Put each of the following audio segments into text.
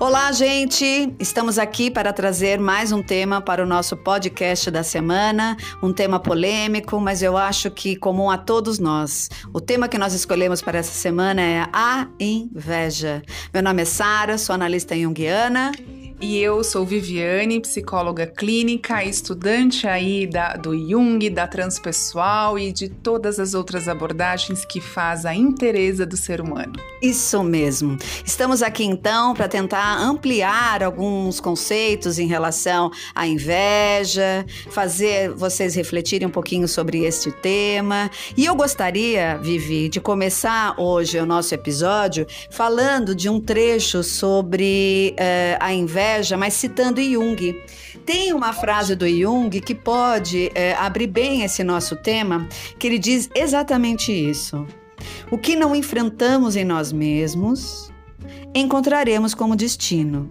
Olá, gente! Estamos aqui para trazer mais um tema para o nosso podcast da semana, um tema polêmico, mas eu acho que comum a todos nós. O tema que nós escolhemos para essa semana é a inveja. Meu nome é Sara, sou analista junguiana. E eu sou Viviane, psicóloga clínica, estudante aí da, do Jung, da transpessoal e de todas as outras abordagens que faz a inteireza do ser humano. Isso mesmo. Estamos aqui então para tentar ampliar alguns conceitos em relação à inveja, fazer vocês refletirem um pouquinho sobre este tema. E eu gostaria, Vivi, de começar hoje o nosso episódio falando de um trecho sobre uh, a inveja inveja, mas citando Jung. Tem uma frase do Jung que pode é, abrir bem esse nosso tema, que ele diz exatamente isso. O que não enfrentamos em nós mesmos, encontraremos como destino.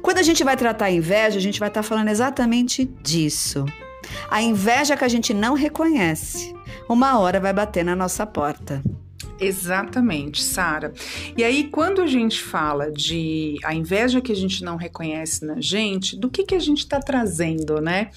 Quando a gente vai tratar a inveja, a gente vai estar falando exatamente disso. A inveja que a gente não reconhece, uma hora vai bater na nossa porta. Exatamente, Sara. E aí, quando a gente fala de a inveja que a gente não reconhece na gente, do que, que a gente está trazendo, né?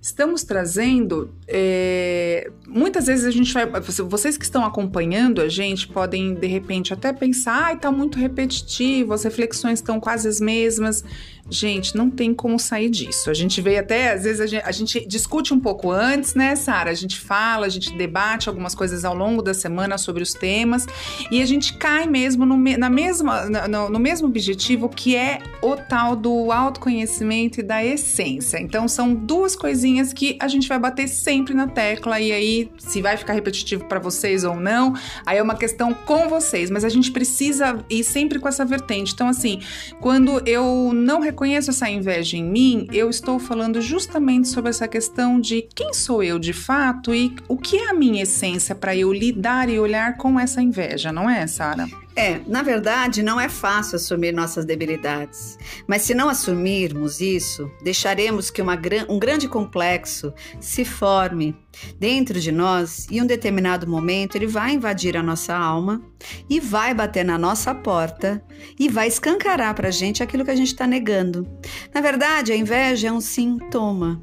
Estamos trazendo. É, muitas vezes a gente vai. Vocês que estão acompanhando a gente podem, de repente, até pensar, ai, tá muito repetitivo, as reflexões estão quase as mesmas. Gente, não tem como sair disso. A gente veio até, às vezes, a gente, a gente discute um pouco antes, né, Sara? A gente fala, a gente debate algumas coisas ao longo da semana sobre os temas e a gente cai mesmo no, na mesma, no, no mesmo objetivo que é o tal do autoconhecimento e da essência. Então, são duas coisinhas que a gente vai bater sempre na tecla e aí, se vai ficar repetitivo para vocês ou não, aí é uma questão com vocês, mas a gente precisa ir sempre com essa vertente. Então, assim, quando eu não reconheço reconheço essa inveja em mim, eu estou falando justamente sobre essa questão de quem sou eu de fato e o que é a minha essência para eu lidar e olhar com essa inveja, não é, Sara? É, na verdade, não é fácil assumir nossas debilidades. Mas se não assumirmos isso, deixaremos que uma, um grande complexo se forme dentro de nós e em um determinado momento ele vai invadir a nossa alma e vai bater na nossa porta e vai escancarar para a gente aquilo que a gente está negando. Na verdade, a inveja é um sintoma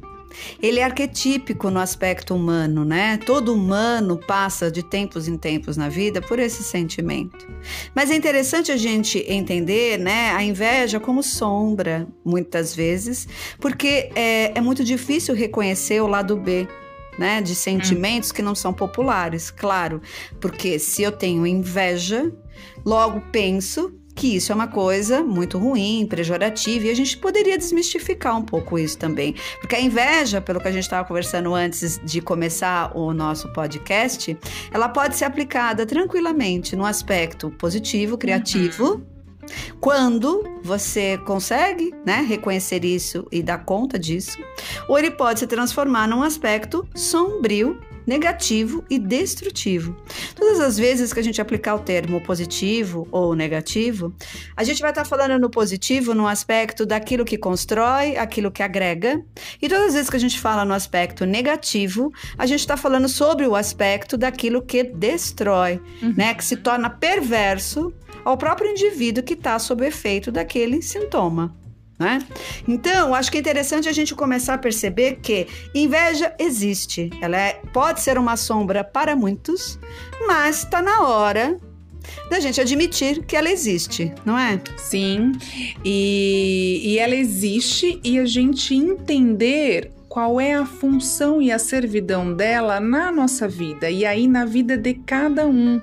ele é arquetípico no aspecto humano, né? Todo humano passa de tempos em tempos na vida por esse sentimento. Mas é interessante a gente entender, né, a inveja como sombra, muitas vezes, porque é, é muito difícil reconhecer o lado B. Né, de sentimentos hum. que não são populares, claro, porque se eu tenho inveja, logo penso que isso é uma coisa muito ruim, pejorativa, e a gente poderia desmistificar um pouco isso também. Porque a inveja, pelo que a gente estava conversando antes de começar o nosso podcast, ela pode ser aplicada tranquilamente no aspecto positivo, criativo. Uhum. Quando você consegue né, reconhecer isso e dar conta disso, ou ele pode se transformar num aspecto sombrio negativo e destrutivo. Todas as vezes que a gente aplicar o termo positivo ou negativo, a gente vai estar falando no positivo no aspecto daquilo que constrói, aquilo que agrega, e todas as vezes que a gente fala no aspecto negativo, a gente está falando sobre o aspecto daquilo que destrói, uhum. né, que se torna perverso ao próprio indivíduo que está sob o efeito daquele sintoma. Né? Então, acho que é interessante a gente começar a perceber que inveja existe. Ela é, pode ser uma sombra para muitos, mas está na hora da gente admitir que ela existe, não é? Sim, e, e ela existe e a gente entender qual é a função e a servidão dela na nossa vida e aí na vida de cada um.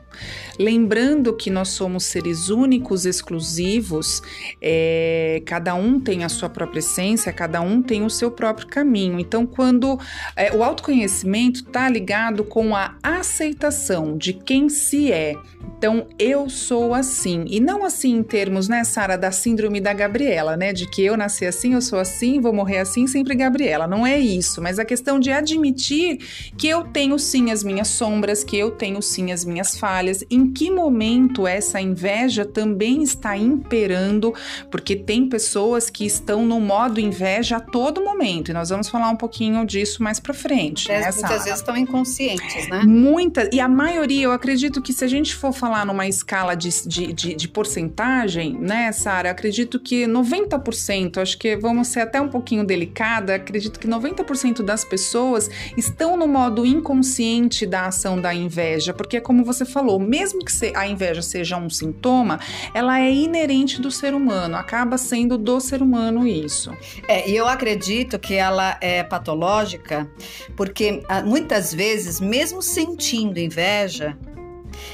Lembrando que nós somos seres únicos, exclusivos, é, cada um tem a sua própria essência, cada um tem o seu próprio caminho. Então, quando é, o autoconhecimento está ligado com a aceitação de quem se é. Então, eu sou assim. E não assim em termos, né, Sara, da síndrome da Gabriela, né? De que eu nasci assim, eu sou assim, vou morrer assim, sempre Gabriela. Não é isso, mas a questão de admitir que eu tenho sim as minhas sombras, que eu tenho sim as minhas falhas. Em que momento essa inveja também está imperando? Porque tem pessoas que estão no modo inveja a todo momento, e nós vamos falar um pouquinho disso mais para frente. É, né, muitas vezes estão inconscientes, né? Muitas, e a maioria, eu acredito que se a gente for falar numa escala de, de, de, de porcentagem, né, Sara, acredito que 90%, acho que vamos ser até um pouquinho delicada, acredito que 90% das pessoas estão no modo inconsciente da ação da inveja, porque como você falou, mesmo que a inveja seja um sintoma, ela é inerente do ser humano, acaba sendo do ser humano isso. É, e eu acredito que ela é patológica, porque ah, muitas vezes, mesmo sentindo inveja,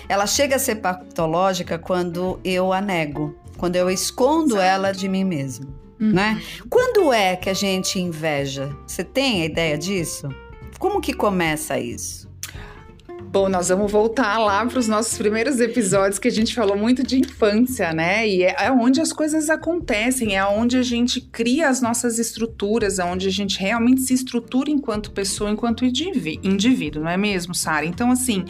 ela chega a ser patológica quando eu a nego, quando eu escondo Exato. ela de mim mesmo. Uhum. Né? Quando é que a gente inveja? Você tem a ideia disso? Como que começa isso? Bom, nós vamos voltar lá para os nossos primeiros episódios que a gente falou muito de infância, né? E é, é onde as coisas acontecem, é onde a gente cria as nossas estruturas, é onde a gente realmente se estrutura enquanto pessoa, enquanto indivíduo, não é mesmo, Sara? Então, assim,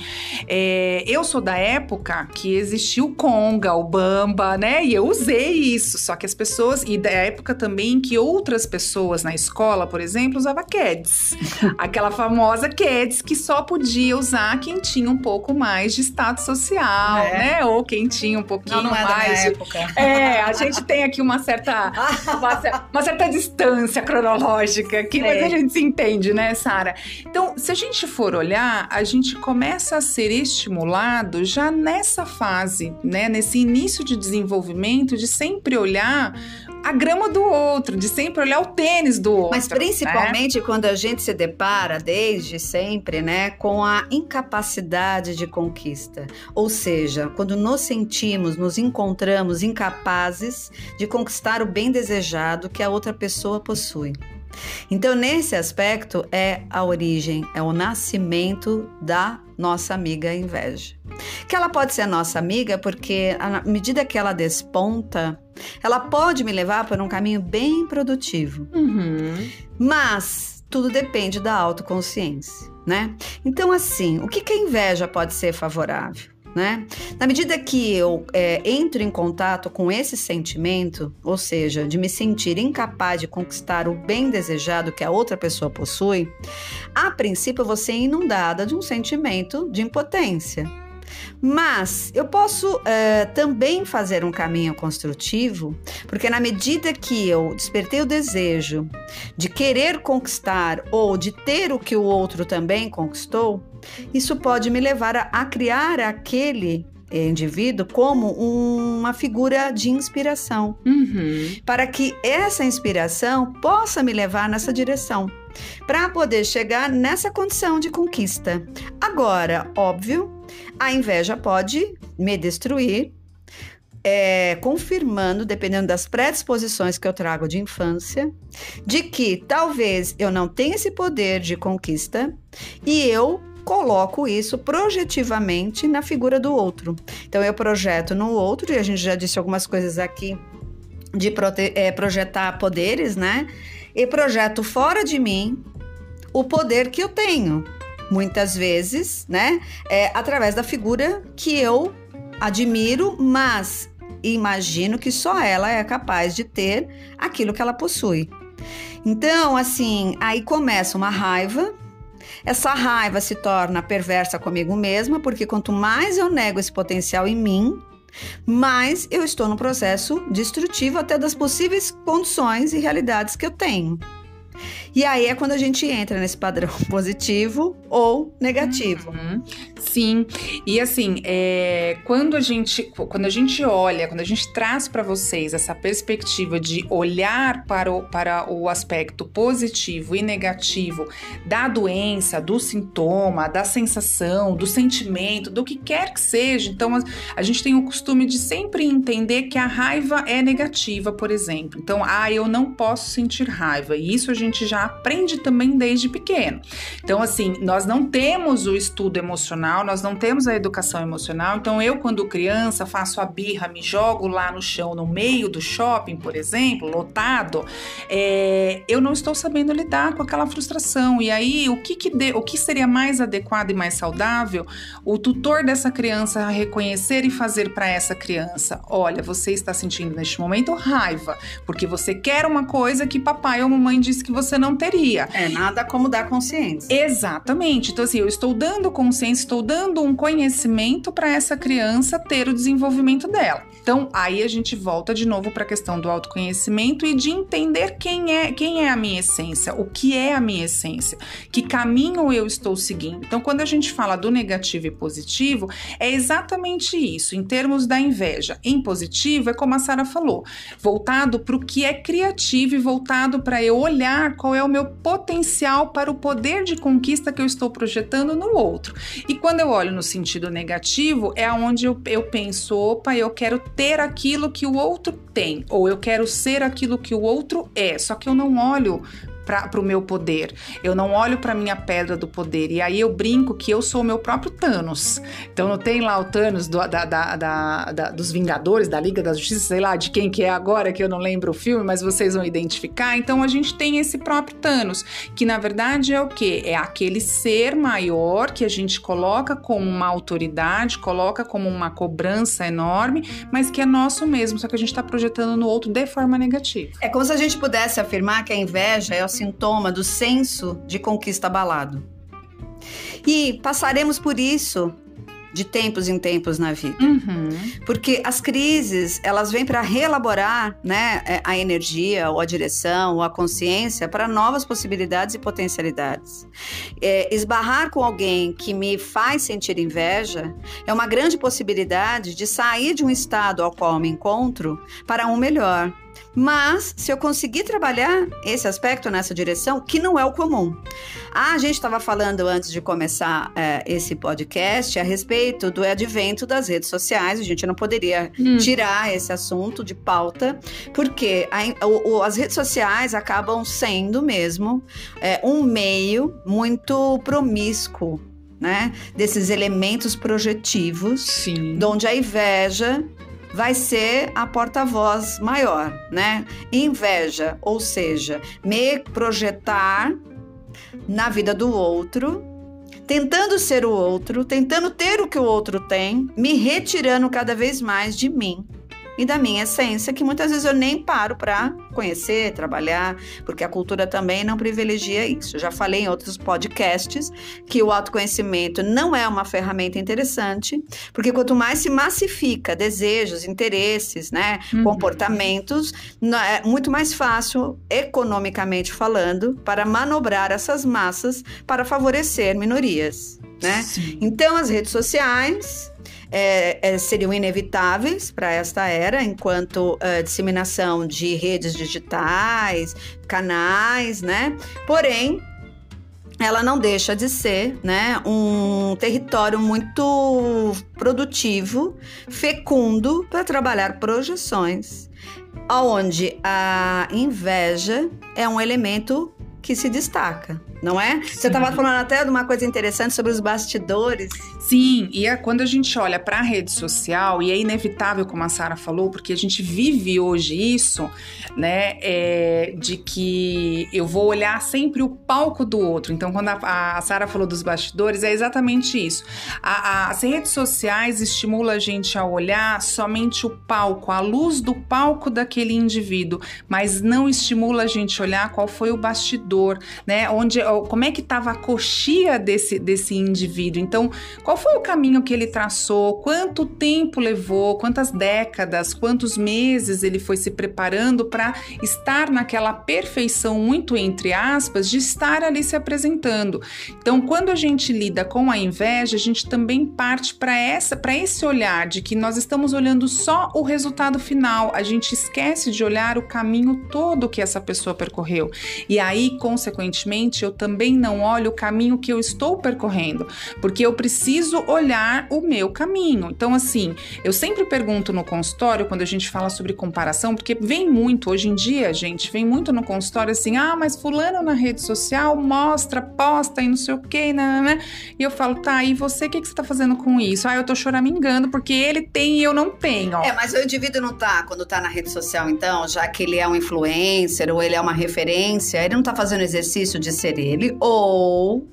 é, eu sou da época que existiu o Conga, o Bamba, né? E eu usei isso, só que as pessoas, e da época também que outras pessoas na escola, por exemplo, usava Keds. Aquela famosa Keds que só podia usar quem tinha um pouco mais de status social, é. né? Ou quem tinha um pouquinho não, não é mais. Época. É, a gente tem aqui uma certa, uma, uma certa distância cronológica, que mas a gente se entende, né, Sara? Então, se a gente for olhar, a gente começa a ser estimulado já nessa fase, né? Nesse início de desenvolvimento, de sempre olhar a grama do outro, de sempre olhar o tênis do outro. Mas principalmente né? quando a gente se depara, desde sempre, né, com a incapacidade de conquista. Ou seja, quando nos sentimos, nos encontramos incapazes de conquistar o bem desejado que a outra pessoa possui. Então, nesse aspecto, é a origem, é o nascimento da nossa amiga inveja. Que ela pode ser nossa amiga porque, à medida que ela desponta, ela pode me levar por um caminho bem produtivo. Uhum. Mas tudo depende da autoconsciência, né? Então, assim, o que, que a inveja pode ser favorável? Né? Na medida que eu é, entro em contato com esse sentimento, ou seja, de me sentir incapaz de conquistar o bem desejado que a outra pessoa possui, a princípio vou ser inundada de um sentimento de impotência. Mas eu posso é, também fazer um caminho construtivo, porque na medida que eu despertei o desejo de querer conquistar ou de ter o que o outro também conquistou, isso pode me levar a, a criar aquele indivíduo como uma figura de inspiração, uhum. para que essa inspiração possa me levar nessa direção, para poder chegar nessa condição de conquista. Agora, óbvio a inveja pode me destruir, é, confirmando, dependendo das predisposições que eu trago de infância, de que talvez eu não tenha esse poder de conquista e eu coloco isso projetivamente na figura do outro. Então eu projeto no outro, e a gente já disse algumas coisas aqui de é, projetar poderes, né? E projeto fora de mim o poder que eu tenho muitas vezes, né? É, através da figura que eu admiro, mas imagino que só ela é capaz de ter aquilo que ela possui. Então, assim, aí começa uma raiva. Essa raiva se torna perversa comigo mesma, porque quanto mais eu nego esse potencial em mim, mais eu estou no processo destrutivo até das possíveis condições e realidades que eu tenho. E aí é quando a gente entra nesse padrão positivo ou negativo. Uhum. Sim. E assim, é, quando a gente quando a gente olha, quando a gente traz para vocês essa perspectiva de olhar para o, para o aspecto positivo e negativo da doença, do sintoma, da sensação, do sentimento, do que quer que seja, então a, a gente tem o costume de sempre entender que a raiva é negativa, por exemplo. Então, ah, eu não posso sentir raiva. E isso a gente já aprende também desde pequeno. Então, assim, nós não temos o estudo emocional, nós não temos a educação emocional. Então, eu, quando criança, faço a birra, me jogo lá no chão, no meio do shopping, por exemplo, lotado, é, eu não estou sabendo lidar com aquela frustração. E aí, o que, que de, o que seria mais adequado e mais saudável? O tutor dessa criança reconhecer e fazer para essa criança: olha, você está sentindo neste momento raiva, porque você quer uma coisa que papai ou mamãe disse que você não teria. É nada como dar consciência. Exatamente. Então, assim, eu estou dando consciência, estou dando um conhecimento para essa criança ter o desenvolvimento dela. Então, aí a gente volta de novo para a questão do autoconhecimento e de entender quem é, quem é a minha essência, o que é a minha essência, que caminho eu estou seguindo. Então, quando a gente fala do negativo e positivo, é exatamente isso. Em termos da inveja, em positivo é como a Sara falou, voltado para o que é criativo e voltado para eu olhar qual é o meu potencial para o poder de conquista que eu estou projetando no outro. E quando eu olho no sentido negativo, é onde eu, eu penso, opa, eu quero ter aquilo que o outro tem, ou eu quero ser aquilo que o outro é, só que eu não olho para o meu poder. Eu não olho para minha pedra do poder. E aí eu brinco que eu sou o meu próprio Thanos. Então não tem lá o Thanos do, da, da, da, dos Vingadores, da Liga da Justiça, sei lá de quem que é agora, que eu não lembro o filme, mas vocês vão identificar. Então a gente tem esse próprio Thanos, que na verdade é o que? É aquele ser maior que a gente coloca como uma autoridade, coloca como uma cobrança enorme, mas que é nosso mesmo, só que a gente está projetando no outro de forma negativa. É como se a gente pudesse afirmar que a inveja é o sintoma do senso de conquista abalado. E passaremos por isso de tempos em tempos na vida. Uhum. Porque as crises, elas vêm para reelaborar né, é, a energia, ou a direção, ou a consciência para novas possibilidades e potencialidades. É, esbarrar com alguém que me faz sentir inveja é uma grande possibilidade de sair de um estado ao qual me encontro para um melhor. Mas se eu conseguir trabalhar esse aspecto nessa direção, que não é o comum. Ah, a gente estava falando antes de começar é, esse podcast a respeito do advento das redes sociais. A gente não poderia hum. tirar esse assunto de pauta, porque a, o, as redes sociais acabam sendo mesmo é, um meio muito promíscuo né, desses elementos projetivos, Sim. onde a inveja vai ser a porta-voz maior, né? Inveja, ou seja, me projetar na vida do outro, tentando ser o outro, tentando ter o que o outro tem, me retirando cada vez mais de mim e da minha essência, que muitas vezes eu nem paro para conhecer, trabalhar, porque a cultura também não privilegia isso. Eu já falei em outros podcasts que o autoconhecimento não é uma ferramenta interessante, porque quanto mais se massifica desejos, interesses, né, uhum. comportamentos, é muito mais fácil, economicamente falando, para manobrar essas massas para favorecer minorias. Né? Então, as redes sociais é, é, seriam inevitáveis para esta era, enquanto uh, disseminação de redes digitais, canais, né? Porém, ela não deixa de ser né, um território muito produtivo, fecundo para trabalhar projeções, onde a inveja é um elemento que se destaca não é? Sim. Você estava falando até de uma coisa interessante sobre os bastidores. Sim, e é quando a gente olha para a rede social, e é inevitável, como a Sara falou, porque a gente vive hoje isso, né? É, de que eu vou olhar sempre o palco do outro. Então, quando a, a Sara falou dos bastidores, é exatamente isso. A, a, as redes sociais estimulam a gente a olhar somente o palco, a luz do palco daquele indivíduo, mas não estimula a gente a olhar qual foi o bastidor, né? Onde como é que estava a coxia desse, desse indivíduo. Então, qual foi o caminho que ele traçou, quanto tempo levou, quantas décadas, quantos meses ele foi se preparando para estar naquela perfeição, muito entre aspas, de estar ali se apresentando. Então, quando a gente lida com a inveja, a gente também parte para essa, para esse olhar de que nós estamos olhando só o resultado final, a gente esquece de olhar o caminho todo que essa pessoa percorreu. E aí, consequentemente, eu também não olha o caminho que eu estou percorrendo, porque eu preciso olhar o meu caminho. Então, assim, eu sempre pergunto no consultório, quando a gente fala sobre comparação, porque vem muito, hoje em dia, gente, vem muito no consultório assim, ah, mas fulano na rede social mostra, posta e não sei o que, né, né? E eu falo, tá, e você, o que, que você tá fazendo com isso? Ah, eu tô choramingando porque ele tem e eu não tenho. É, mas o indivíduo não tá, quando tá na rede social, então, já que ele é um influencer ou ele é uma referência, ele não tá fazendo exercício de ser ele, ou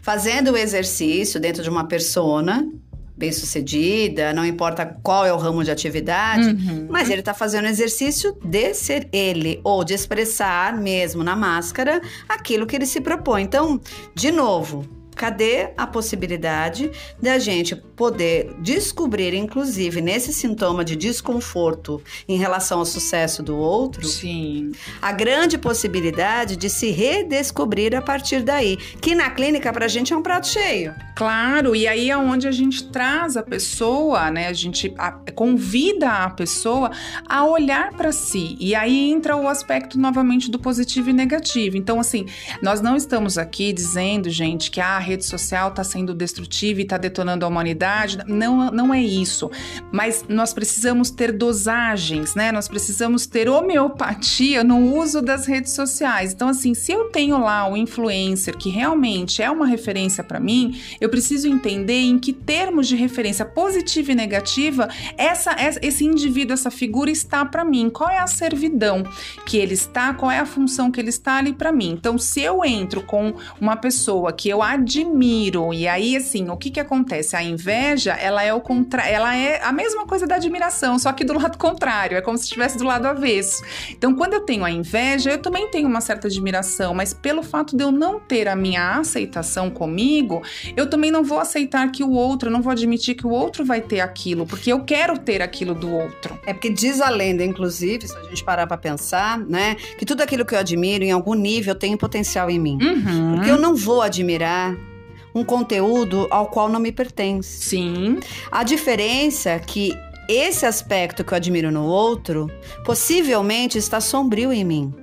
fazendo o exercício dentro de uma persona bem-sucedida, não importa qual é o ramo de atividade, uhum. mas ele está fazendo exercício de ser ele ou de expressar mesmo na máscara aquilo que ele se propõe. Então, de novo, Cadê a possibilidade da gente poder descobrir, inclusive, nesse sintoma de desconforto em relação ao sucesso do outro? Sim. A grande possibilidade de se redescobrir a partir daí, que na clínica pra gente é um prato cheio. Claro, e aí é onde a gente traz a pessoa, né? A gente a, convida a pessoa a olhar para si. E aí entra o aspecto novamente do positivo e negativo. Então, assim, nós não estamos aqui dizendo, gente, que a rede social está sendo destrutiva e está detonando a humanidade. Não, não é isso. Mas nós precisamos ter dosagens, né? Nós precisamos ter homeopatia no uso das redes sociais. Então, assim, se eu tenho lá o influencer que realmente é uma referência para mim, eu preciso entender em que termos de referência positiva e negativa essa, esse indivíduo, essa figura está para mim. Qual é a servidão que ele está? Qual é a função que ele está ali para mim? Então, se eu entro com uma pessoa que eu admiro, admiro. E aí, assim, o que que acontece? A inveja, ela é o contra... ela é a mesma coisa da admiração, só que do lado contrário, é como se estivesse do lado avesso. Então, quando eu tenho a inveja, eu também tenho uma certa admiração, mas pelo fato de eu não ter a minha aceitação comigo, eu também não vou aceitar que o outro, eu não vou admitir que o outro vai ter aquilo, porque eu quero ter aquilo do outro. É porque diz a lenda, inclusive, se a gente parar para pensar, né, que tudo aquilo que eu admiro, em algum nível, tem potencial em mim. Uhum. Porque eu não vou admirar um conteúdo ao qual não me pertence. Sim. A diferença é que esse aspecto que eu admiro no outro possivelmente está sombrio em mim.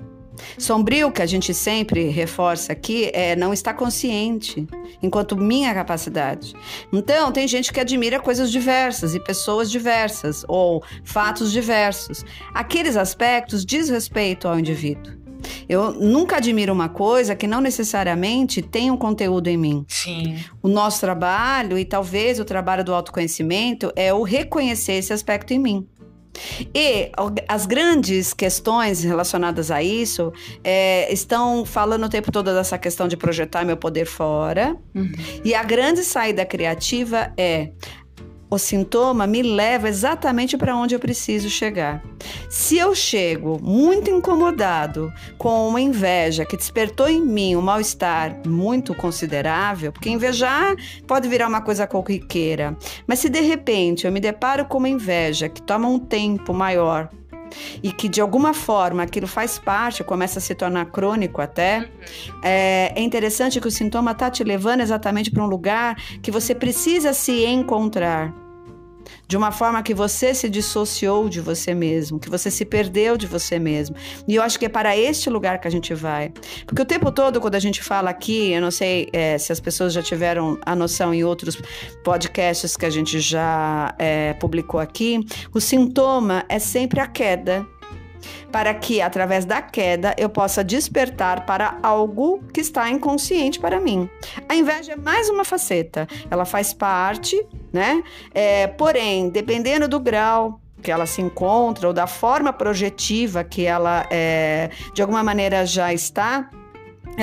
Sombrio, que a gente sempre reforça aqui, é não estar consciente enquanto minha capacidade. Então, tem gente que admira coisas diversas e pessoas diversas ou fatos diversos. Aqueles aspectos diz respeito ao indivíduo. Eu nunca admiro uma coisa que não necessariamente tem um conteúdo em mim. Sim. O nosso trabalho, e talvez o trabalho do autoconhecimento, é o reconhecer esse aspecto em mim. E as grandes questões relacionadas a isso é, estão falando o tempo todo dessa questão de projetar meu poder fora. Uhum. E a grande saída criativa é o sintoma me leva exatamente para onde eu preciso chegar. Se eu chego muito incomodado com uma inveja que despertou em mim um mal-estar muito considerável, porque invejar pode virar uma coisa corriqueira, mas se de repente eu me deparo com uma inveja que toma um tempo maior e que de alguma forma aquilo faz parte, começa a se tornar crônico até, é, é interessante que o sintoma está te levando exatamente para um lugar que você precisa se encontrar de uma forma que você se dissociou de você mesmo, que você se perdeu de você mesmo. E eu acho que é para este lugar que a gente vai. Porque o tempo todo, quando a gente fala aqui, eu não sei é, se as pessoas já tiveram a noção em outros podcasts que a gente já é, publicou aqui, o sintoma é sempre a queda para que, através da queda, eu possa despertar para algo que está inconsciente para mim. A inveja é mais uma faceta, ela faz parte, né? É, porém, dependendo do grau que ela se encontra ou da forma projetiva que ela, é, de alguma maneira, já está,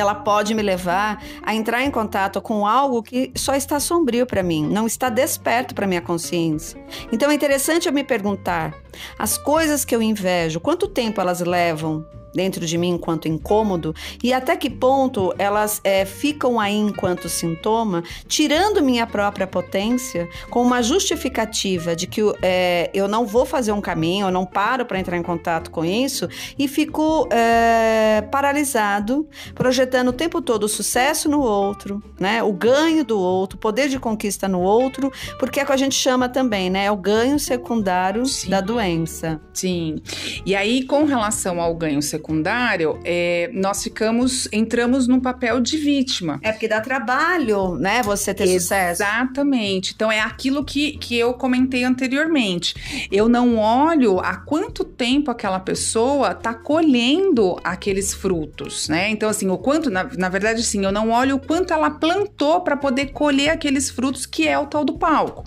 ela pode me levar a entrar em contato com algo que só está sombrio para mim, não está desperto para minha consciência. Então é interessante eu me perguntar: as coisas que eu invejo, quanto tempo elas levam dentro de mim enquanto incômodo e até que ponto elas é, ficam aí enquanto sintoma, tirando minha própria potência com uma justificativa de que é, eu não vou fazer um caminho, eu não paro para entrar em contato com isso e fico é, paralisado, projetando o tempo todo o sucesso no outro, né, o ganho do outro, o poder de conquista no outro, porque é o que a gente chama também, né, é o ganho secundário Sim. da doença. Sim. E aí, com relação ao ganho secundário secundário, é, nós ficamos, entramos num papel de vítima. É porque dá trabalho, né? Você ter sucesso. Exatamente. Então é aquilo que, que eu comentei anteriormente. Eu não olho há quanto tempo aquela pessoa está colhendo aqueles frutos, né? Então, assim, o quanto, na, na verdade, sim, eu não olho o quanto ela plantou para poder colher aqueles frutos, que é o tal do palco.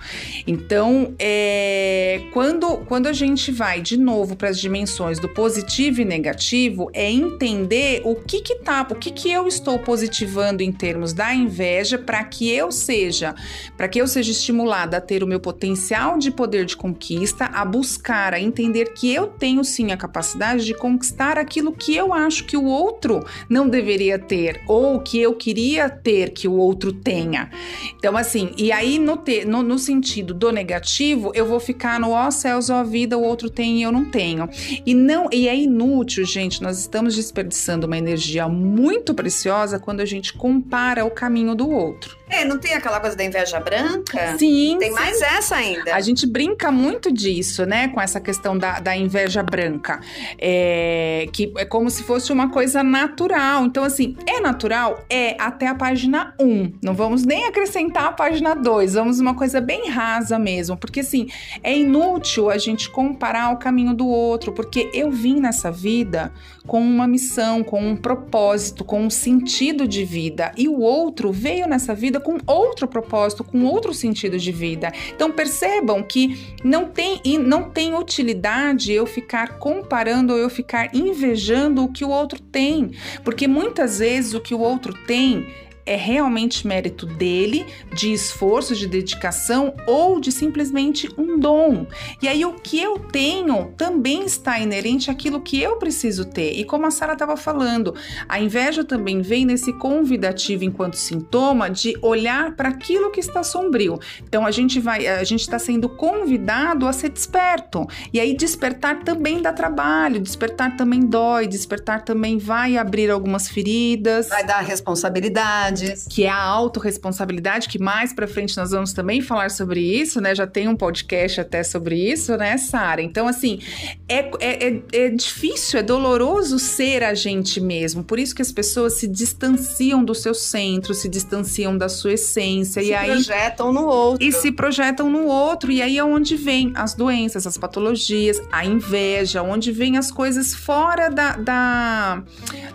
Então, é, quando, quando a gente vai de novo para as dimensões do positivo e negativo, é entender o que que tá, o que que eu estou positivando em termos da inveja para que eu seja, para que eu seja estimulada a ter o meu potencial de poder de conquista, a buscar, a entender que eu tenho sim a capacidade de conquistar aquilo que eu acho que o outro não deveria ter ou que eu queria ter que o outro tenha. Então, assim, e aí no, te, no, no sentido do negativo, eu vou ficar no ó céus, ó vida, o outro tem e eu não tenho. E não, e é inútil, gente, nós estamos desperdiçando uma energia muito preciosa quando a gente compara o caminho do outro. É, não tem aquela coisa da inveja branca? Sim. Tem sim. mais essa ainda. A gente brinca muito disso, né? Com essa questão da, da inveja branca. É, que é como se fosse uma coisa natural. Então, assim, é natural? É até a página 1. Não vamos nem acrescentar a página 2. Vamos uma coisa bem rasa mesmo. Porque, assim, é inútil a gente comparar o caminho do outro. Porque eu vim nessa vida com uma missão, com um propósito, com um sentido de vida. E o outro veio nessa vida com outro propósito, com outro sentido de vida. Então percebam que não tem não tem utilidade eu ficar comparando ou eu ficar invejando o que o outro tem, porque muitas vezes o que o outro tem é realmente mérito dele, de esforço, de dedicação ou de simplesmente um dom. E aí o que eu tenho também está inerente àquilo que eu preciso ter. E como a Sara estava falando, a inveja também vem nesse convidativo enquanto sintoma de olhar para aquilo que está sombrio. Então a gente vai, a gente está sendo convidado a ser desperto. E aí despertar também dá trabalho, despertar também dói, despertar também vai abrir algumas feridas, vai dar responsabilidade que é a autorresponsabilidade, que mais para frente nós vamos também falar sobre isso, né? Já tem um podcast até sobre isso, né, Sara? Então, assim, é, é, é, é difícil, é doloroso ser a gente mesmo. Por isso que as pessoas se distanciam do seu centro, se distanciam da sua essência. Se e aí projetam no outro. E se projetam no outro. E aí é onde vem as doenças, as patologias, a inveja, onde vem as coisas fora da, da,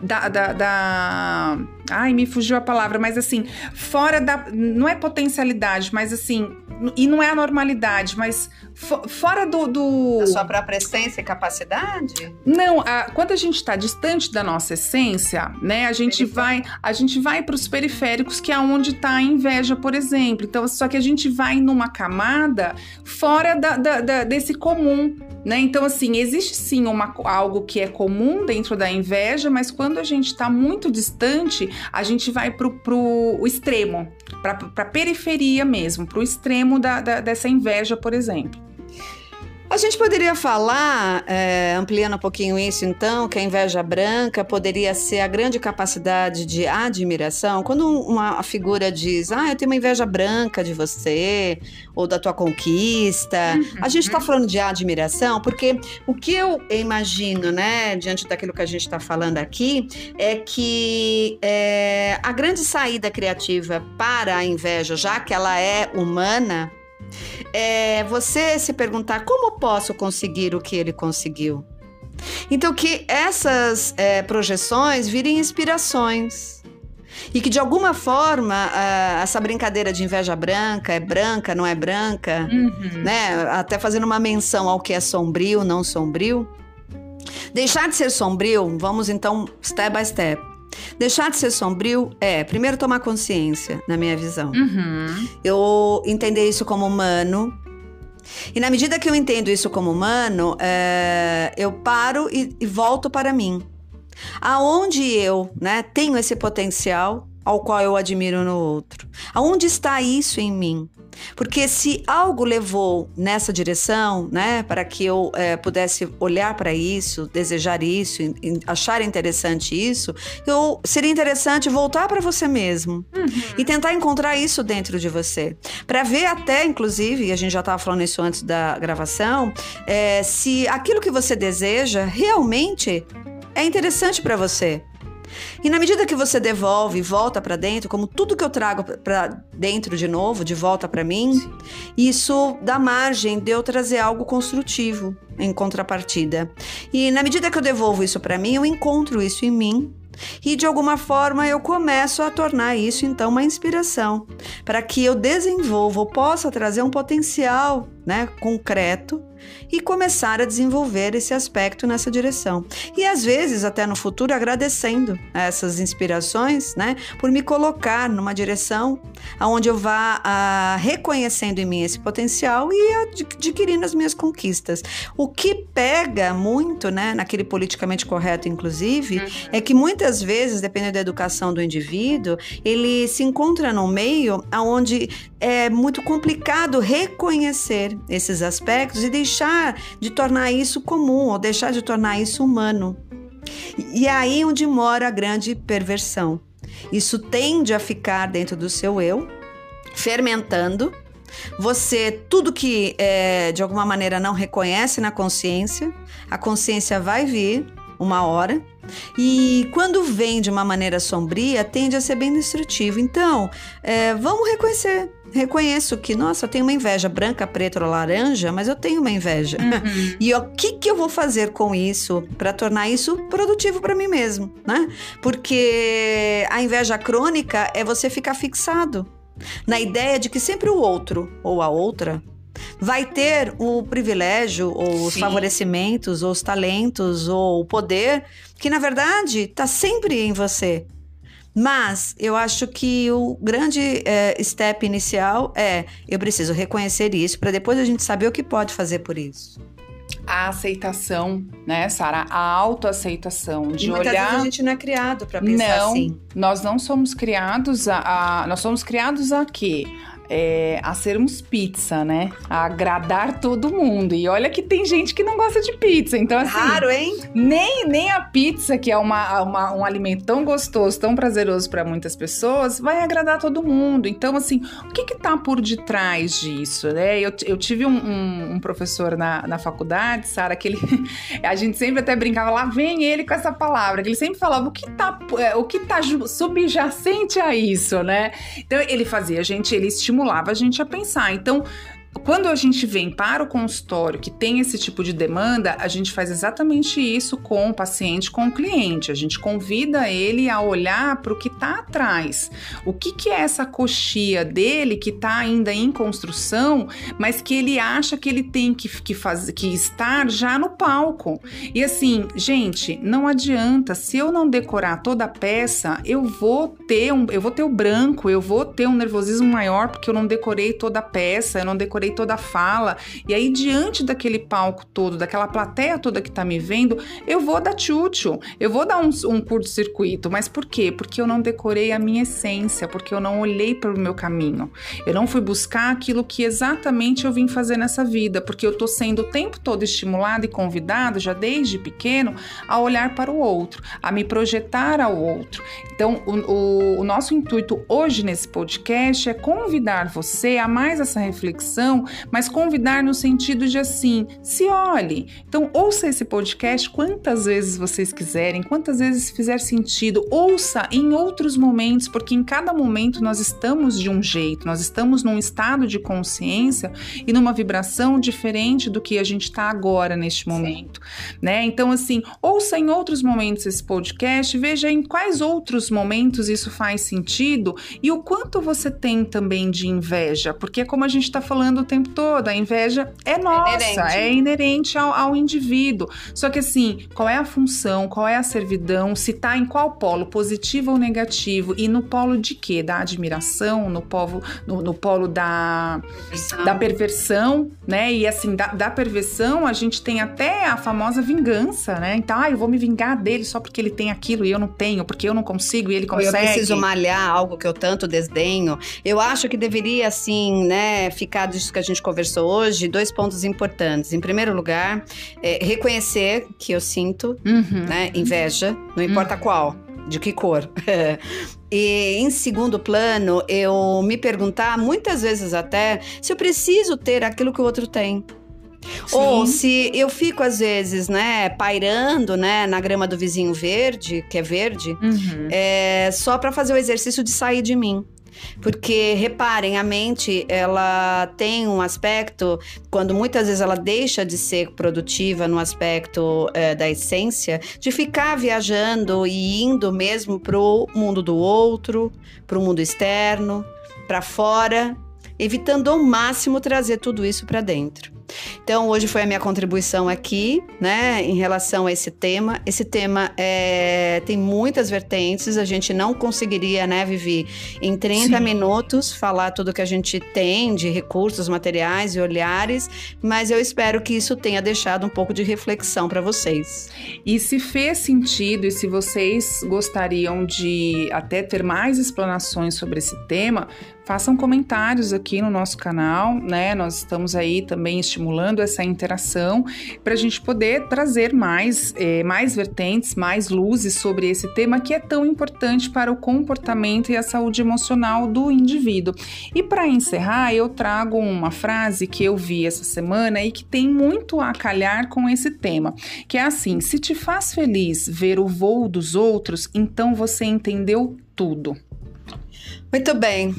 da, da, da Ai, me fugiu a palavra, mas assim, fora da. Não é potencialidade, mas assim. E não é a normalidade, mas for, fora do, do. Da sua própria essência e capacidade? Não, a, quando a gente está distante da nossa essência, né, a gente vai a gente vai para os periféricos, que é onde está a inveja, por exemplo. Então, só que a gente vai numa camada fora da, da, da desse comum, né? Então, assim, existe sim uma, algo que é comum dentro da inveja, mas quando a gente está muito distante, a gente vai para o extremo, para a periferia mesmo, para o extremo da, da, dessa inveja, por exemplo. A gente poderia falar, é, ampliando um pouquinho isso, então, que a inveja branca poderia ser a grande capacidade de admiração. Quando uma figura diz, ah, eu tenho uma inveja branca de você, ou da tua conquista, uhum. a gente está falando de admiração, porque o que eu imagino, né, diante daquilo que a gente está falando aqui, é que é, a grande saída criativa para a inveja, já que ela é humana, é você se perguntar como posso conseguir o que ele conseguiu. Então, que essas é, projeções virem inspirações. E que de alguma forma essa brincadeira de inveja branca é branca, não é branca, uhum. né? Até fazendo uma menção ao que é sombrio, não sombrio. Deixar de ser sombrio, vamos então step by step. Deixar de ser sombrio é, primeiro, tomar consciência, na minha visão. Uhum. Eu entender isso como humano. E na medida que eu entendo isso como humano, é, eu paro e, e volto para mim. Aonde eu né, tenho esse potencial ao qual eu admiro no outro? Aonde está isso em mim? Porque se algo levou nessa direção, né, para que eu é, pudesse olhar para isso, desejar isso, achar interessante isso, eu seria interessante voltar para você mesmo uhum. e tentar encontrar isso dentro de você, para ver até, inclusive, e a gente já estava falando isso antes da gravação, é, se aquilo que você deseja realmente é interessante para você. E na medida que você devolve e volta para dentro, como tudo que eu trago para dentro de novo, de volta para mim, isso dá margem de eu trazer algo construtivo em contrapartida. E na medida que eu devolvo isso para mim, eu encontro isso em mim e de alguma forma eu começo a tornar isso então uma inspiração para que eu desenvolva ou possa trazer um potencial né, concreto e começar a desenvolver esse aspecto nessa direção. E às vezes, até no futuro, agradecendo essas inspirações, né, por me colocar numa direção onde eu vá uh, reconhecendo em mim esse potencial e adquirindo as minhas conquistas. O que pega muito, né, naquele politicamente correto, inclusive, uhum. é que muitas vezes, dependendo da educação do indivíduo, ele se encontra num meio onde é muito complicado reconhecer esses aspectos e deixar de tornar isso comum ou deixar de tornar isso humano. E é aí onde mora a grande perversão. Isso tende a ficar dentro do seu eu, fermentando. Você, tudo que é, de alguma maneira não reconhece na consciência, a consciência vai vir uma hora. E quando vem de uma maneira sombria, tende a ser bem destrutivo. Então, é, vamos reconhecer reconheço que, nossa, eu tenho uma inveja branca, preta ou laranja, mas eu tenho uma inveja. Uhum. E o que, que eu vou fazer com isso para tornar isso produtivo para mim mesmo, né? Porque a inveja crônica é você ficar fixado na ideia de que sempre o outro ou a outra vai ter o privilégio ou os Sim. favorecimentos ou os talentos ou o poder que na verdade está sempre em você. Mas eu acho que o grande é, step inicial é eu preciso reconhecer isso para depois a gente saber o que pode fazer por isso a aceitação, né, Sara? A autoaceitação de muitas olhar. Vezes a gente não é criado para pensar não, assim. Nós não somos criados a, a, nós somos criados a quê? É, a sermos pizza, né? A agradar todo mundo. E olha que tem gente que não gosta de pizza. Então, assim. Raro, hein? Nem, nem a pizza, que é uma, uma um alimento tão gostoso, tão prazeroso para muitas pessoas, vai agradar todo mundo. Então, assim, o que que tá por detrás disso, né? Eu, eu tive um, um, um professor na, na faculdade, Sara, que ele. a gente sempre até brincava, lá vem ele com essa palavra, que ele sempre falava o que tá, é, o que tá subjacente a isso, né? Então, ele fazia a gente, ele estimulava estimulava a gente a pensar. Então, quando a gente vem para o consultório que tem esse tipo de demanda, a gente faz exatamente isso com o paciente, com o cliente. A gente convida ele a olhar para o que está atrás. O que, que é essa coxia dele que está ainda em construção, mas que ele acha que ele tem que, que, faz, que estar já no palco. E assim, gente, não adianta. Se eu não decorar toda a peça, eu vou ter um, eu vou ter o branco, eu vou ter um nervosismo maior porque eu não decorei toda a peça, eu não decorei decorei toda a fala, e aí diante daquele palco todo, daquela plateia toda que tá me vendo, eu vou dar tchutchu, eu vou dar um, um curto-circuito, mas por quê? Porque eu não decorei a minha essência, porque eu não olhei para o meu caminho, eu não fui buscar aquilo que exatamente eu vim fazer nessa vida, porque eu tô sendo o tempo todo estimulado e convidado, já desde pequeno, a olhar para o outro, a me projetar ao outro. Então, o, o, o nosso intuito hoje nesse podcast é convidar você a mais essa reflexão mas convidar no sentido de assim, se olhe. Então, ouça esse podcast quantas vezes vocês quiserem, quantas vezes fizer sentido, ouça em outros momentos, porque em cada momento nós estamos de um jeito, nós estamos num estado de consciência e numa vibração diferente do que a gente está agora neste momento, né? Então, assim, ouça em outros momentos esse podcast, veja em quais outros momentos isso faz sentido e o quanto você tem também de inveja, porque como a gente está falando o tempo todo. A inveja é nossa, é inerente, é inerente ao, ao, indivíduo. Só que assim, qual é a função, qual é a servidão, se tá em qual polo, positivo ou negativo, e no polo de quê? Da admiração, no polo, no, no polo da, da perversão, né? E assim, da, da perversão, a gente tem até a famosa vingança, né? Então, ah, eu vou me vingar dele só porque ele tem aquilo e eu não tenho, porque eu não consigo e ele consegue. Eu preciso malhar algo que eu tanto desdenho. Eu acho que deveria, assim, né, ficar que a gente conversou hoje, dois pontos importantes. Em primeiro lugar, é reconhecer que eu sinto uhum. né, inveja, não importa uhum. qual, de que cor. e em segundo plano, eu me perguntar, muitas vezes até, se eu preciso ter aquilo que o outro tem. Sim. Ou se eu fico, às vezes, né, pairando, né, na grama do vizinho verde, que é verde, uhum. é, só para fazer o exercício de sair de mim. Porque reparem, a mente ela tem um aspecto, quando muitas vezes ela deixa de ser produtiva no aspecto é, da essência, de ficar viajando e indo mesmo pro mundo do outro, pro mundo externo, para fora, evitando ao máximo trazer tudo isso para dentro. Então, hoje foi a minha contribuição aqui, né, em relação a esse tema. Esse tema é, tem muitas vertentes, a gente não conseguiria, né, Vivi, em 30 Sim. minutos falar tudo que a gente tem de recursos, materiais e olhares, mas eu espero que isso tenha deixado um pouco de reflexão para vocês. E se fez sentido e se vocês gostariam de até ter mais explanações sobre esse tema, façam comentários aqui no nosso canal, né? Nós estamos aí também estimulando essa interação para a gente poder trazer mais, eh, mais vertentes, mais luzes sobre esse tema que é tão importante para o comportamento e a saúde emocional do indivíduo. E para encerrar, eu trago uma frase que eu vi essa semana e que tem muito a calhar com esse tema, que é assim: se te faz feliz ver o voo dos outros, então você entendeu tudo. Muito bem.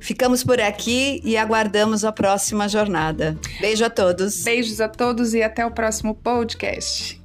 Ficamos por aqui e aguardamos a próxima jornada. Beijo a todos. Beijos a todos e até o próximo podcast.